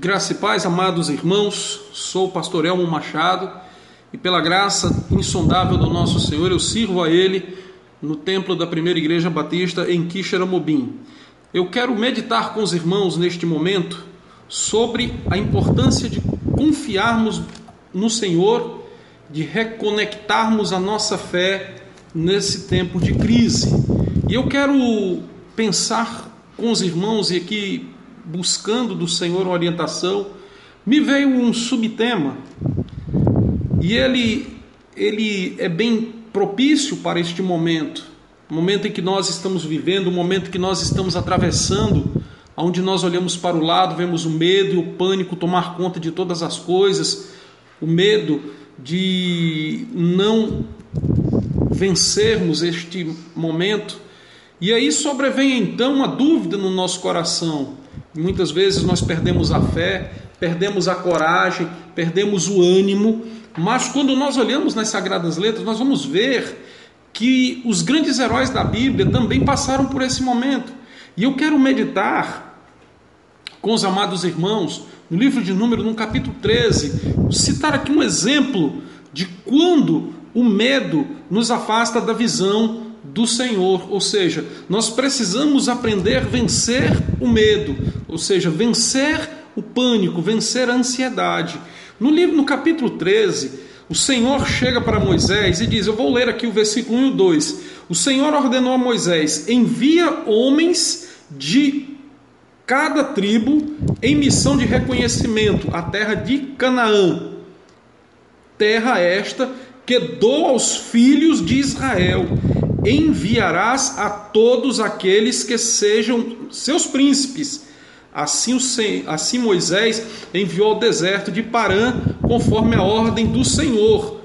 Graça e paz, amados irmãos, sou o pastor Elmo Machado e pela graça insondável do nosso Senhor eu sirvo a Ele no templo da primeira igreja batista em Quixeramobim. Eu quero meditar com os irmãos neste momento sobre a importância de confiarmos no Senhor, de reconectarmos a nossa fé nesse tempo de crise. E eu quero pensar com os irmãos e aqui buscando do Senhor uma orientação, me veio um subtema e ele, ele é bem propício para este momento, momento em que nós estamos vivendo, o momento que nós estamos atravessando, onde nós olhamos para o lado, vemos o medo e o pânico tomar conta de todas as coisas, o medo de não vencermos este momento. E aí sobrevém então a dúvida no nosso coração: Muitas vezes nós perdemos a fé, perdemos a coragem, perdemos o ânimo, mas quando nós olhamos nas Sagradas Letras, nós vamos ver que os grandes heróis da Bíblia também passaram por esse momento. E eu quero meditar com os amados irmãos no livro de Números, no capítulo 13, citar aqui um exemplo de quando o medo nos afasta da visão do Senhor, ou seja, nós precisamos aprender a vencer o medo, ou seja, vencer o pânico, vencer a ansiedade. No livro, no capítulo 13, o Senhor chega para Moisés e diz: Eu vou ler aqui o versículo 1 e 2. O Senhor ordenou a Moisés: Envia homens de cada tribo em missão de reconhecimento à terra de Canaã, terra esta que dou aos filhos de Israel enviarás a todos aqueles que sejam seus príncipes. Assim, assim Moisés enviou ao deserto de Parã, conforme a ordem do Senhor.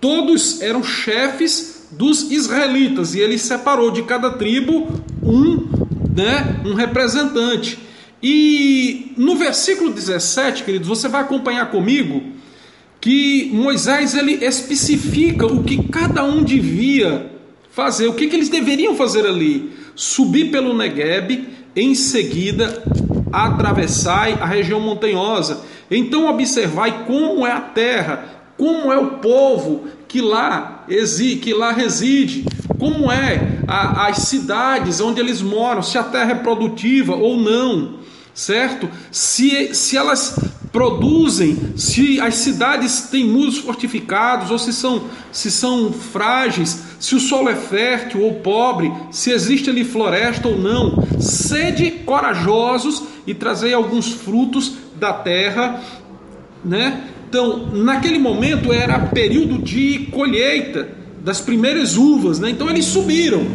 Todos eram chefes dos israelitas, e ele separou de cada tribo um, né, um representante. E no versículo 17, queridos, você vai acompanhar comigo que Moisés ele especifica o que cada um devia fazer. O que, que eles deveriam fazer ali? Subir pelo Negueb, em seguida atravessai a região montanhosa. Então observai como é a terra, como é o povo que lá, que lá reside, como é a, as cidades onde eles moram, se a terra é produtiva ou não, certo? Se, se elas produzem, se as cidades têm muros fortificados ou se são, se são frágeis, se o solo é fértil ou pobre, se existe ali floresta ou não. Sede corajosos e trazei alguns frutos da terra, né? Então, naquele momento era período de colheita das primeiras uvas, né? Então eles subiram.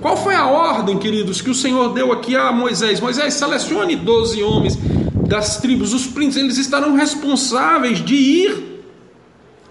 Qual foi a ordem, queridos, que o Senhor deu aqui a Moisés? Moisés, selecione 12 homens das tribos, os príncipes, eles estarão responsáveis de ir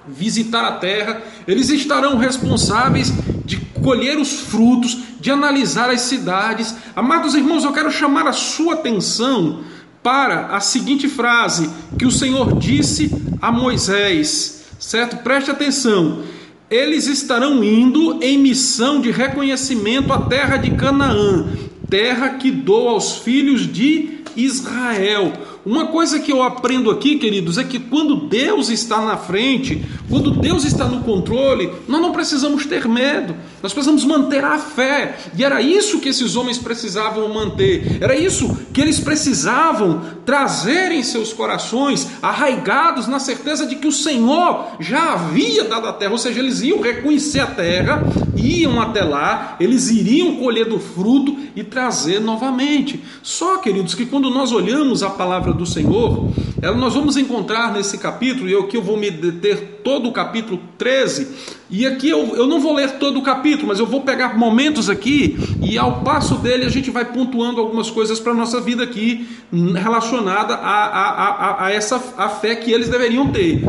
visitar a terra, eles estarão responsáveis de colher os frutos, de analisar as cidades. Amados irmãos, eu quero chamar a sua atenção para a seguinte frase que o Senhor disse a Moisés, certo? Preste atenção. Eles estarão indo em missão de reconhecimento à terra de Canaã, terra que dou aos filhos de Israel. Uma coisa que eu aprendo aqui, queridos, é que quando Deus está na frente, quando Deus está no controle, nós não precisamos ter medo, nós precisamos manter a fé. E era isso que esses homens precisavam manter, era isso que eles precisavam trazer em seus corações, arraigados na certeza de que o Senhor já havia dado a terra, ou seja, eles iam reconhecer a terra, iam até lá, eles iriam colher do fruto e trazer novamente. Só, queridos, que quando nós olhamos a palavra do Senhor, nós vamos encontrar nesse capítulo, e aqui eu vou me deter todo o capítulo 13, e aqui eu, eu não vou ler todo o capítulo, mas eu vou pegar momentos aqui, e ao passo dele a gente vai pontuando algumas coisas para a nossa vida aqui, relacionada a, a, a, a essa a fé que eles deveriam ter.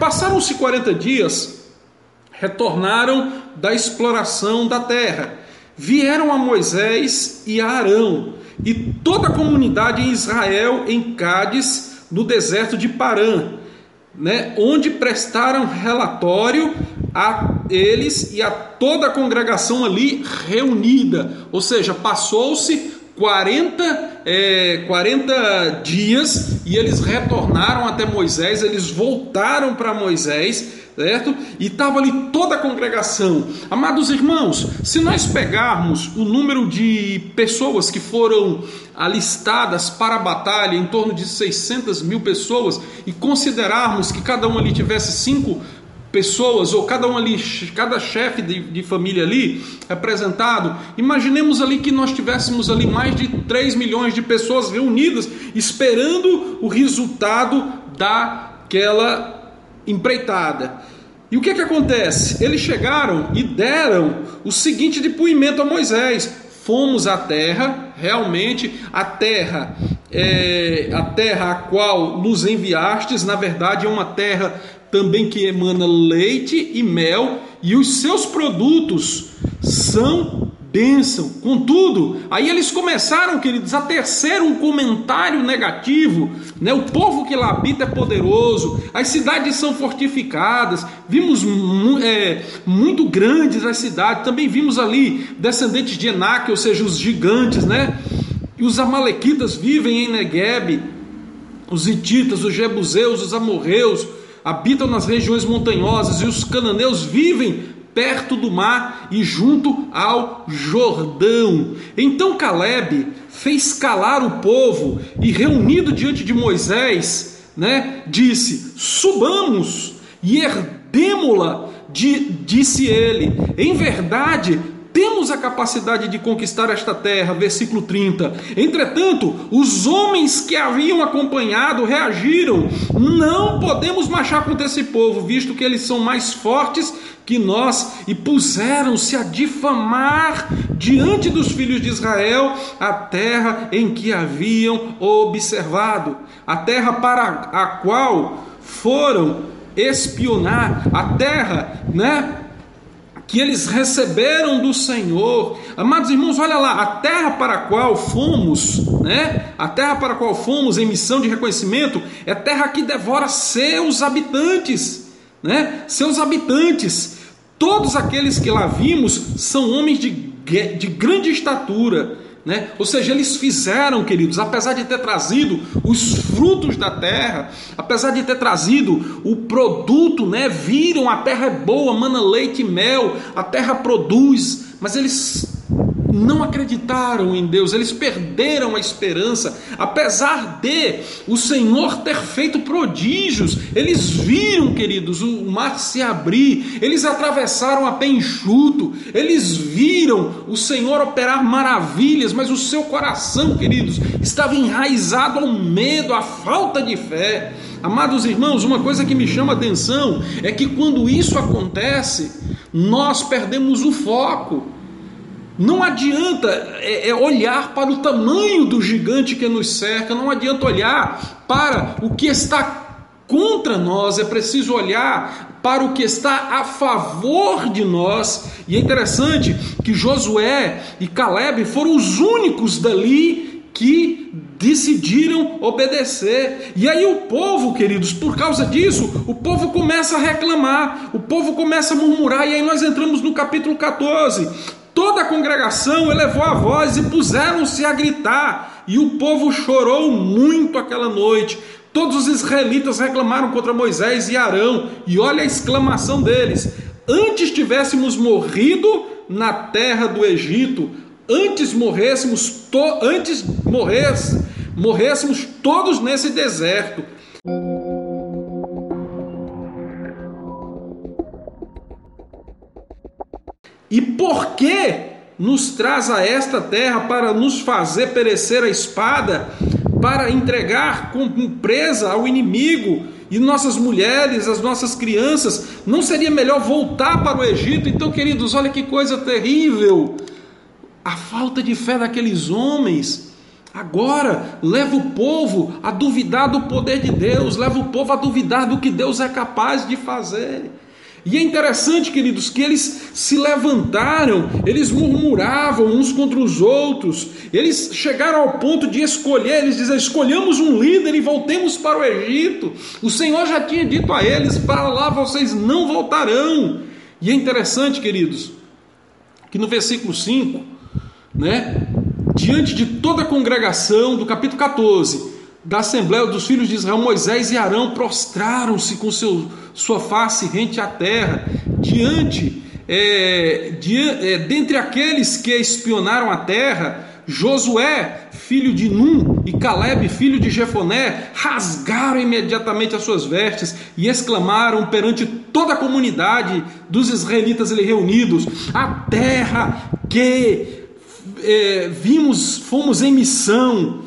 Passaram-se 40 dias, retornaram da exploração da terra, vieram a Moisés e a Arão e toda a comunidade em Israel, em Cádiz, no deserto de Parã, né, onde prestaram relatório a eles e a toda a congregação ali reunida. Ou seja, passou-se 40, é, 40 dias e eles retornaram até Moisés, eles voltaram para Moisés, certo? E estava ali toda a congregação. Amados irmãos, se nós pegarmos o número de pessoas que foram alistadas para a batalha, em torno de 600 mil pessoas, e considerarmos que cada um ali tivesse cinco pessoas, ou cada um ali, cada chefe de, de, família ali representado, imaginemos ali que nós tivéssemos ali mais de 3 milhões de pessoas reunidas, esperando o resultado daquela empreitada. E o que, que acontece? Eles chegaram e deram o seguinte depoimento a Moisés: fomos à terra, realmente a terra, é, a terra a qual nos enviastes, na verdade é uma terra também que emana leite e mel, e os seus produtos são bênção. Contudo, aí eles começaram, queridos, a tecer um comentário negativo. Né? O povo que lá habita é poderoso, as cidades são fortificadas, vimos é, muito grandes as cidades, também vimos ali descendentes de Enaque, ou seja, os gigantes, né? E os amalequitas vivem em Negueb, os hititas, os jebuseus, os amorreus, habitam nas regiões montanhosas, e os cananeus vivem perto do mar e junto ao Jordão. Então Caleb fez calar o povo e reunido diante de Moisés, né, disse: "Subamos e herdemo-la", disse ele. Em verdade, temos a capacidade de conquistar esta terra. Versículo 30. Entretanto, os homens que haviam acompanhado reagiram: Não podemos marchar contra esse povo, visto que eles são mais fortes que nós, e puseram-se a difamar diante dos filhos de Israel a terra em que haviam observado, a terra para a qual foram espionar, a terra, né? Que eles receberam do Senhor. Amados irmãos, olha lá, a terra para a qual fomos, né? A terra para a qual fomos em missão de reconhecimento é terra que devora seus habitantes, né? Seus habitantes. Todos aqueles que lá vimos são homens de, de grande estatura, né? Ou seja, eles fizeram, queridos, apesar de ter trazido os frutos da terra, apesar de ter trazido o produto, né? viram a terra é boa, mana leite e mel, a terra produz, mas eles não acreditaram em Deus, eles perderam a esperança, apesar de o Senhor ter feito prodígios, eles viram, queridos, o mar se abrir, eles atravessaram a pé enxuto, eles viram o Senhor operar maravilhas, mas o seu coração, queridos, estava enraizado ao medo, à falta de fé. Amados irmãos, uma coisa que me chama a atenção é que quando isso acontece, nós perdemos o foco. Não adianta é, é, olhar para o tamanho do gigante que nos cerca, não adianta olhar para o que está contra nós, é preciso olhar para o que está a favor de nós. E é interessante que Josué e Caleb foram os únicos dali que decidiram obedecer. E aí o povo, queridos, por causa disso, o povo começa a reclamar, o povo começa a murmurar, e aí nós entramos no capítulo 14. Toda a congregação elevou a voz e puseram-se a gritar, e o povo chorou muito aquela noite. Todos os israelitas reclamaram contra Moisés e Arão, e olha a exclamação deles: Antes tivéssemos morrido na terra do Egito, antes morrêssemos, antes morresse, morrêssemos todos nesse deserto. E por que nos traz a esta terra para nos fazer perecer a espada, para entregar como presa ao inimigo e nossas mulheres, as nossas crianças? Não seria melhor voltar para o Egito? Então, queridos, olha que coisa terrível! A falta de fé daqueles homens. Agora leva o povo a duvidar do poder de Deus, leva o povo a duvidar do que Deus é capaz de fazer. E é interessante, queridos, que eles se levantaram, eles murmuravam uns contra os outros, eles chegaram ao ponto de escolher, eles dizem: escolhamos um líder e voltemos para o Egito. O Senhor já tinha dito a eles: para lá vocês não voltarão. E é interessante, queridos, que no versículo 5, né? diante de toda a congregação, do capítulo 14, da Assembleia dos Filhos de Israel, Moisés e Arão prostraram-se com seu, sua face rente à terra, diante, é, de, é, dentre aqueles que espionaram a terra, Josué, filho de Num, e Caleb, filho de Jefoné, rasgaram imediatamente as suas vestes e exclamaram perante toda a comunidade dos israelitas ali reunidos: A terra que é, vimos, fomos em missão,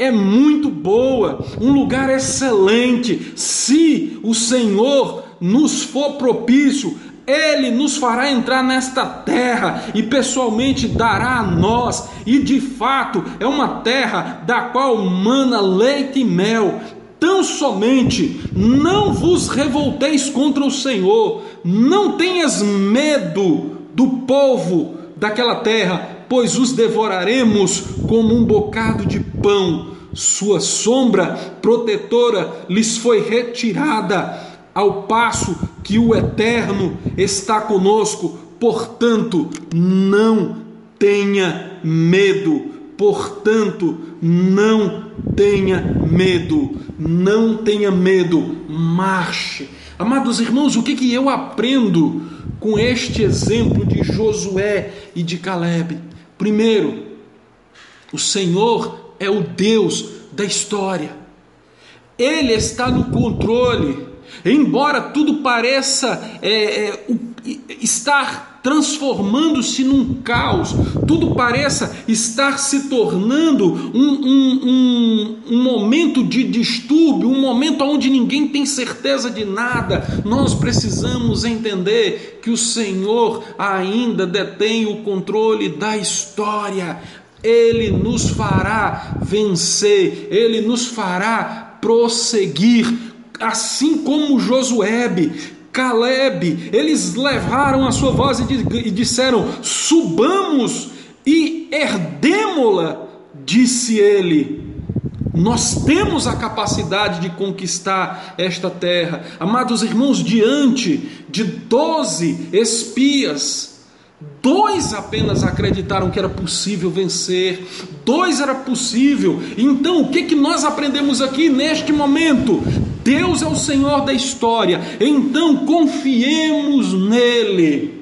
é muito boa, um lugar excelente. Se o Senhor nos for propício, ele nos fará entrar nesta terra e pessoalmente dará a nós, e de fato é uma terra da qual mana leite e mel. Tão somente não vos revolteis contra o Senhor, não tenhas medo do povo daquela terra, pois os devoraremos como um bocado de pão. Sua sombra protetora lhes foi retirada ao passo que o Eterno está conosco. Portanto, não tenha medo. Portanto, não tenha medo. Não tenha medo. Marche. Amados irmãos, o que, que eu aprendo com este exemplo de Josué e de Caleb? Primeiro, o Senhor é o Deus da história. Ele está no controle Embora tudo pareça é, é, estar transformando-se num caos, tudo pareça estar se tornando um, um, um, um, momento de distúrbio, um momento onde ninguém tem certeza de nada, nós precisamos entender que o Senhor ainda detém o controle da história. Ele nos fará vencer, ele nos fará prosseguir assim como Josué, Caleb, eles levaram a sua voz e disseram: Subamos e herdemo-la, disse ele. Nós temos a capacidade de conquistar esta terra. Amados irmãos, diante de doze espias, Dois apenas acreditaram que era possível vencer, dois era possível. Então, o que, que nós aprendemos aqui neste momento? Deus é o Senhor da história, então confiemos nele.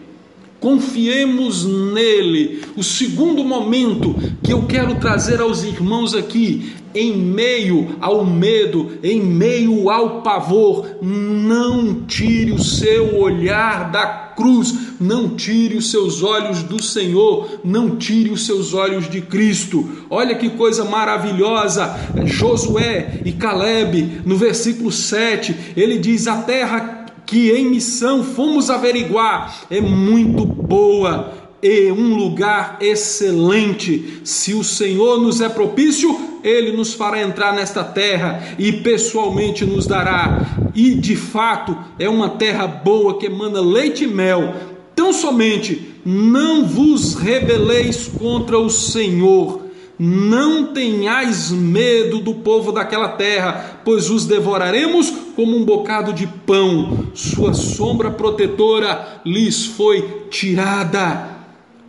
Confiemos nele. O segundo momento que eu quero trazer aos irmãos aqui, em meio ao medo, em meio ao pavor, não tire o seu olhar da cruz, não tire os seus olhos do Senhor, não tire os seus olhos de Cristo. Olha que coisa maravilhosa. Josué e Caleb, no versículo 7, ele diz: A terra que em missão fomos averiguar é muito boa e um lugar excelente. Se o Senhor nos é propício, ele nos fará entrar nesta terra e pessoalmente nos dará. E de fato é uma terra boa que emana leite e mel. Tão somente não vos rebeleis contra o Senhor não tenhais medo do povo daquela terra, pois os devoraremos como um bocado de pão. Sua sombra protetora lhes foi tirada.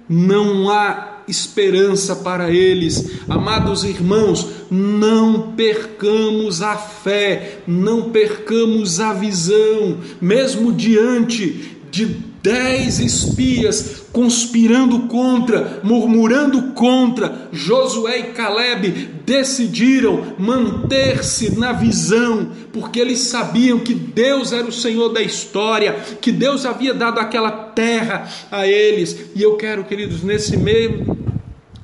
Não há esperança para eles. Amados irmãos, não percamos a fé, não percamos a visão, mesmo diante de Dez espias conspirando contra, murmurando contra, Josué e Caleb decidiram manter-se na visão, porque eles sabiam que Deus era o Senhor da história, que Deus havia dado aquela terra a eles. E eu quero, queridos, nesse meio,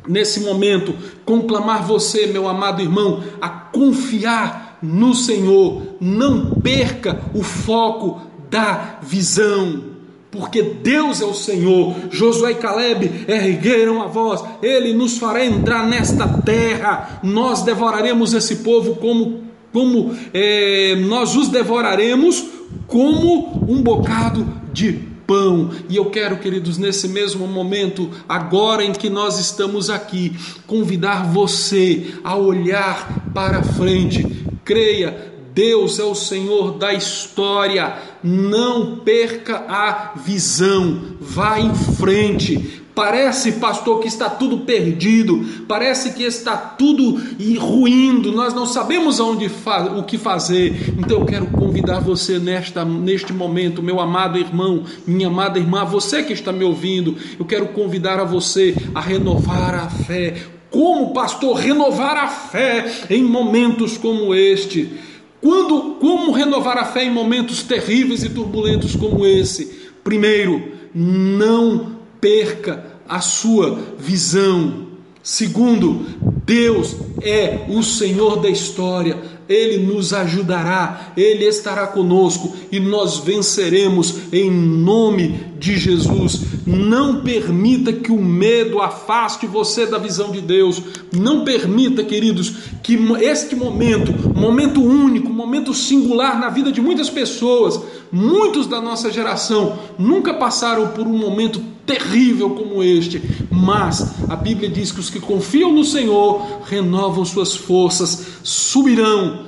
nesse momento, conclamar você, meu amado irmão, a confiar no Senhor. Não perca o foco da visão porque Deus é o Senhor. Josué e Caleb ergueram a voz, Ele nos fará entrar nesta terra, nós devoraremos esse povo como, como é, nós os devoraremos como um bocado de pão. E eu quero, queridos, nesse mesmo momento, agora em que nós estamos aqui, convidar você a olhar para frente. Creia, Deus é o Senhor da história. Não perca a visão. Vá em frente. Parece, pastor, que está tudo perdido, parece que está tudo ruindo, nós não sabemos aonde o que fazer. Então eu quero convidar você nesta, neste momento, meu amado irmão, minha amada irmã, você que está me ouvindo, eu quero convidar a você a renovar a fé. Como, pastor, renovar a fé em momentos como este? Quando, como renovar a fé em momentos terríveis e turbulentos como esse? Primeiro, não perca a sua visão. Segundo, Deus é o Senhor da história, Ele nos ajudará, Ele estará conosco e nós venceremos em nome de Jesus. Não permita que o medo afaste você da visão de Deus. Não permita, queridos, que este momento, momento único, momento singular na vida de muitas pessoas, muitos da nossa geração nunca passaram por um momento terrível como este, mas a Bíblia diz que os que confiam no Senhor renovam suas forças, subirão,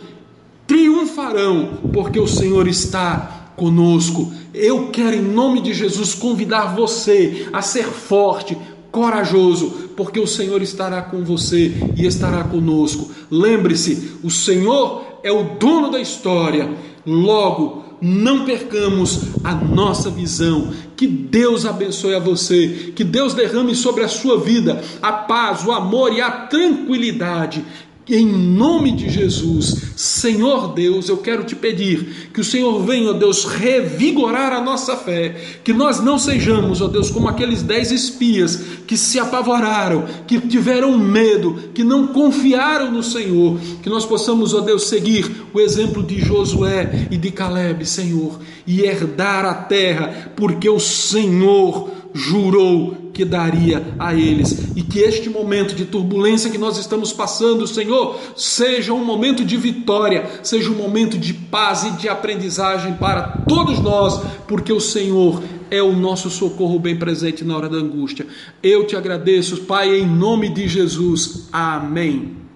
triunfarão, porque o Senhor está conosco. Eu quero, em nome de Jesus, convidar você a ser forte, corajoso, porque o Senhor estará com você e estará conosco. Lembre-se, o Senhor é o dono da história. Logo, não percamos a nossa visão. Que Deus abençoe a você, que Deus derrame sobre a sua vida a paz, o amor e a tranquilidade em nome de Jesus, Senhor Deus, eu quero te pedir que o Senhor venha, ó Deus, revigorar a nossa fé, que nós não sejamos, ó Deus, como aqueles dez espias que se apavoraram, que tiveram medo, que não confiaram no Senhor, que nós possamos, ó Deus, seguir o exemplo de Josué e de Caleb, Senhor, e herdar a terra, porque o Senhor jurou que daria a eles. E que este momento de turbulência que nós estamos passando, Senhor, seja um momento de vitória, seja um momento de paz e de aprendizagem para todos nós, porque o Senhor é o nosso socorro bem presente na hora da angústia. Eu te agradeço, Pai, em nome de Jesus. Amém.